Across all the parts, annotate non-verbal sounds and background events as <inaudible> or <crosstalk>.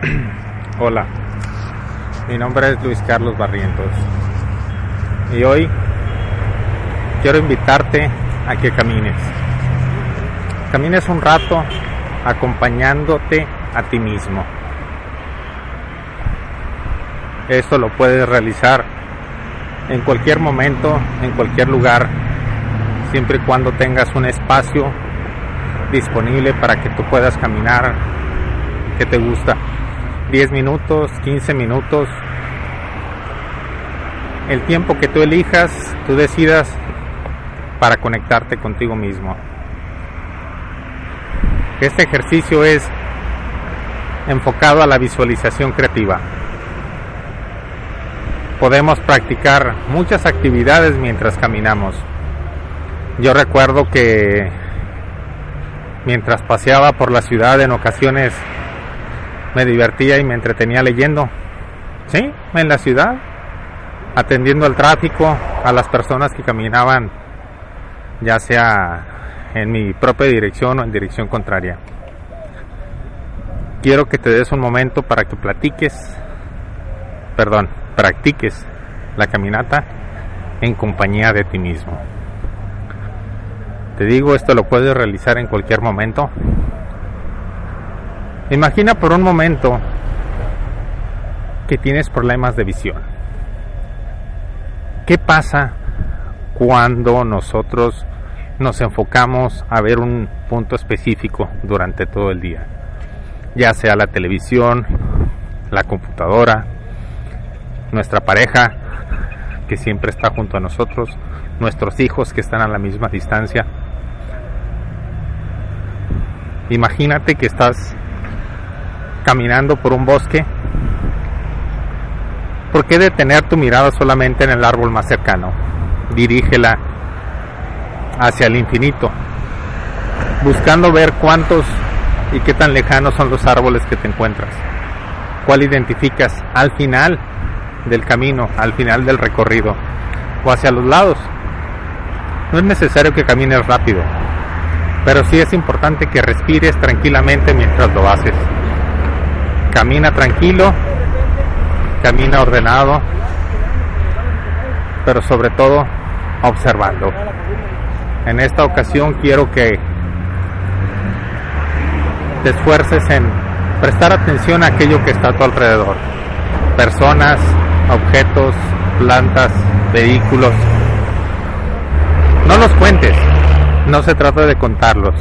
<clears throat> Hola, mi nombre es Luis Carlos Barrientos y hoy quiero invitarte a que camines. Camines un rato acompañándote a ti mismo. Esto lo puedes realizar en cualquier momento, en cualquier lugar, siempre y cuando tengas un espacio disponible para que tú puedas caminar que te gusta. 10 minutos, 15 minutos, el tiempo que tú elijas, tú decidas para conectarte contigo mismo. Este ejercicio es enfocado a la visualización creativa. Podemos practicar muchas actividades mientras caminamos. Yo recuerdo que mientras paseaba por la ciudad en ocasiones me divertía y me entretenía leyendo. Sí, en la ciudad, atendiendo al tráfico, a las personas que caminaban, ya sea en mi propia dirección o en dirección contraria. Quiero que te des un momento para que platiques, perdón, practiques la caminata en compañía de ti mismo. Te digo, esto lo puedes realizar en cualquier momento, Imagina por un momento que tienes problemas de visión. ¿Qué pasa cuando nosotros nos enfocamos a ver un punto específico durante todo el día? Ya sea la televisión, la computadora, nuestra pareja que siempre está junto a nosotros, nuestros hijos que están a la misma distancia. Imagínate que estás caminando por un bosque, ¿por qué detener tu mirada solamente en el árbol más cercano? Dirígela hacia el infinito, buscando ver cuántos y qué tan lejanos son los árboles que te encuentras. ¿Cuál identificas al final del camino, al final del recorrido o hacia los lados? No es necesario que camines rápido, pero sí es importante que respires tranquilamente mientras lo haces. Camina tranquilo, camina ordenado, pero sobre todo observando. En esta ocasión quiero que te esfuerces en prestar atención a aquello que está a tu alrededor. Personas, objetos, plantas, vehículos. No los cuentes, no se trata de contarlos.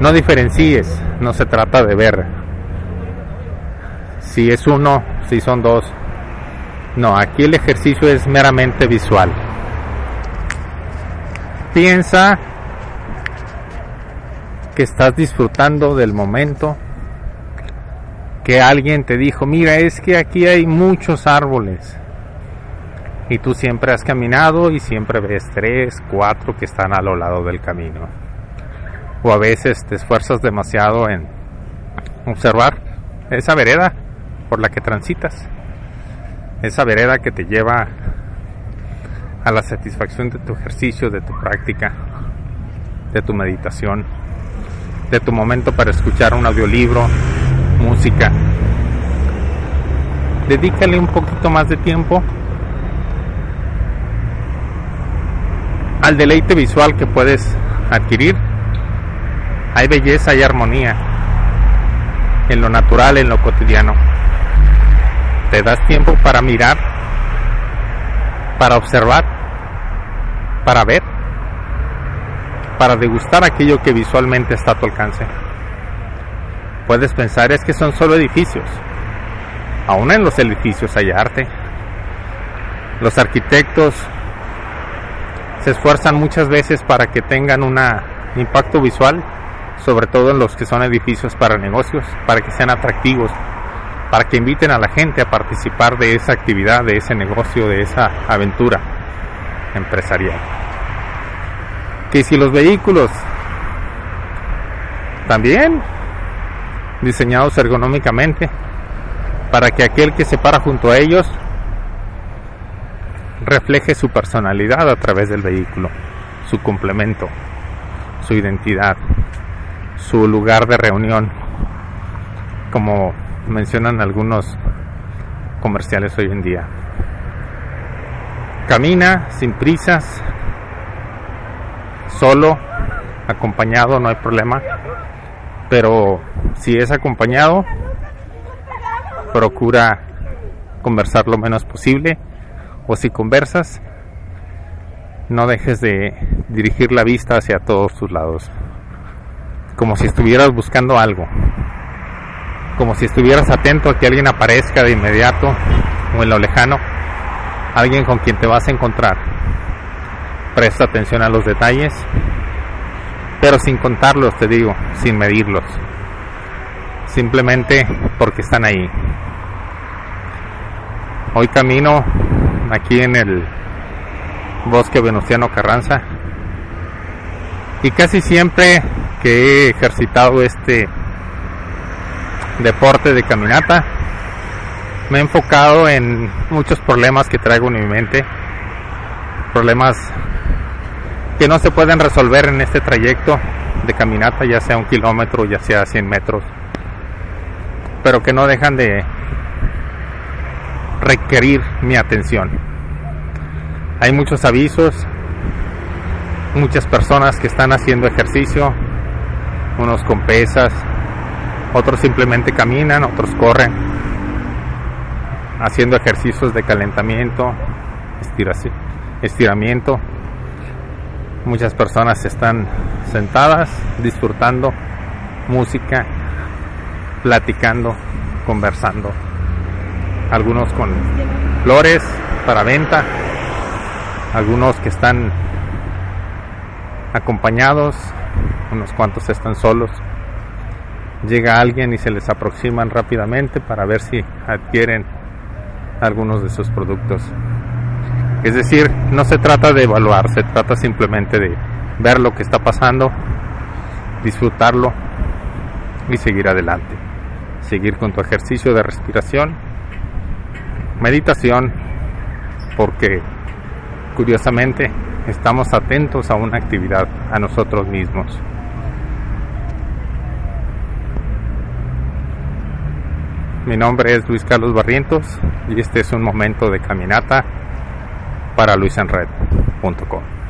No diferencies, no se trata de ver si es uno, si son dos. No, aquí el ejercicio es meramente visual. Piensa que estás disfrutando del momento, que alguien te dijo, mira, es que aquí hay muchos árboles. Y tú siempre has caminado y siempre ves tres, cuatro que están a lo lado del camino. O a veces te esfuerzas demasiado en observar esa vereda por la que transitas. Esa vereda que te lleva a la satisfacción de tu ejercicio, de tu práctica, de tu meditación, de tu momento para escuchar un audiolibro, música. Dedícale un poquito más de tiempo al deleite visual que puedes adquirir. Hay belleza y armonía en lo natural, en lo cotidiano te das tiempo para mirar, para observar, para ver, para degustar aquello que visualmente está a tu alcance. Puedes pensar es que son solo edificios. Aún en los edificios hay arte. Los arquitectos se esfuerzan muchas veces para que tengan un impacto visual, sobre todo en los que son edificios para negocios, para que sean atractivos, para que inviten a la gente a participar de esa actividad, de ese negocio, de esa aventura empresarial. Que si los vehículos también diseñados ergonómicamente para que aquel que se para junto a ellos refleje su personalidad a través del vehículo, su complemento, su identidad, su lugar de reunión, como mencionan algunos comerciales hoy en día. Camina sin prisas, solo, acompañado, no hay problema, pero si es acompañado, procura conversar lo menos posible. O si conversas, no dejes de dirigir la vista hacia todos tus lados, como si estuvieras buscando algo, como si estuvieras atento a que alguien aparezca de inmediato o en lo lejano, alguien con quien te vas a encontrar. Presta atención a los detalles, pero sin contarlos, te digo, sin medirlos, simplemente porque están ahí. Hoy camino aquí en el bosque Venustiano Carranza y casi siempre que he ejercitado este deporte de caminata me he enfocado en muchos problemas que traigo en mi mente problemas que no se pueden resolver en este trayecto de caminata ya sea un kilómetro ya sea 100 metros pero que no dejan de requerir mi atención. Hay muchos avisos, muchas personas que están haciendo ejercicio, unos con pesas, otros simplemente caminan, otros corren, haciendo ejercicios de calentamiento, estiramiento. Muchas personas están sentadas disfrutando música, platicando, conversando algunos con flores para venta, algunos que están acompañados, unos cuantos están solos. Llega alguien y se les aproximan rápidamente para ver si adquieren algunos de sus productos. Es decir, no se trata de evaluar, se trata simplemente de ver lo que está pasando, disfrutarlo y seguir adelante. Seguir con tu ejercicio de respiración meditación porque curiosamente estamos atentos a una actividad, a nosotros mismos. Mi nombre es Luis Carlos Barrientos y este es un momento de caminata para luisenred.com.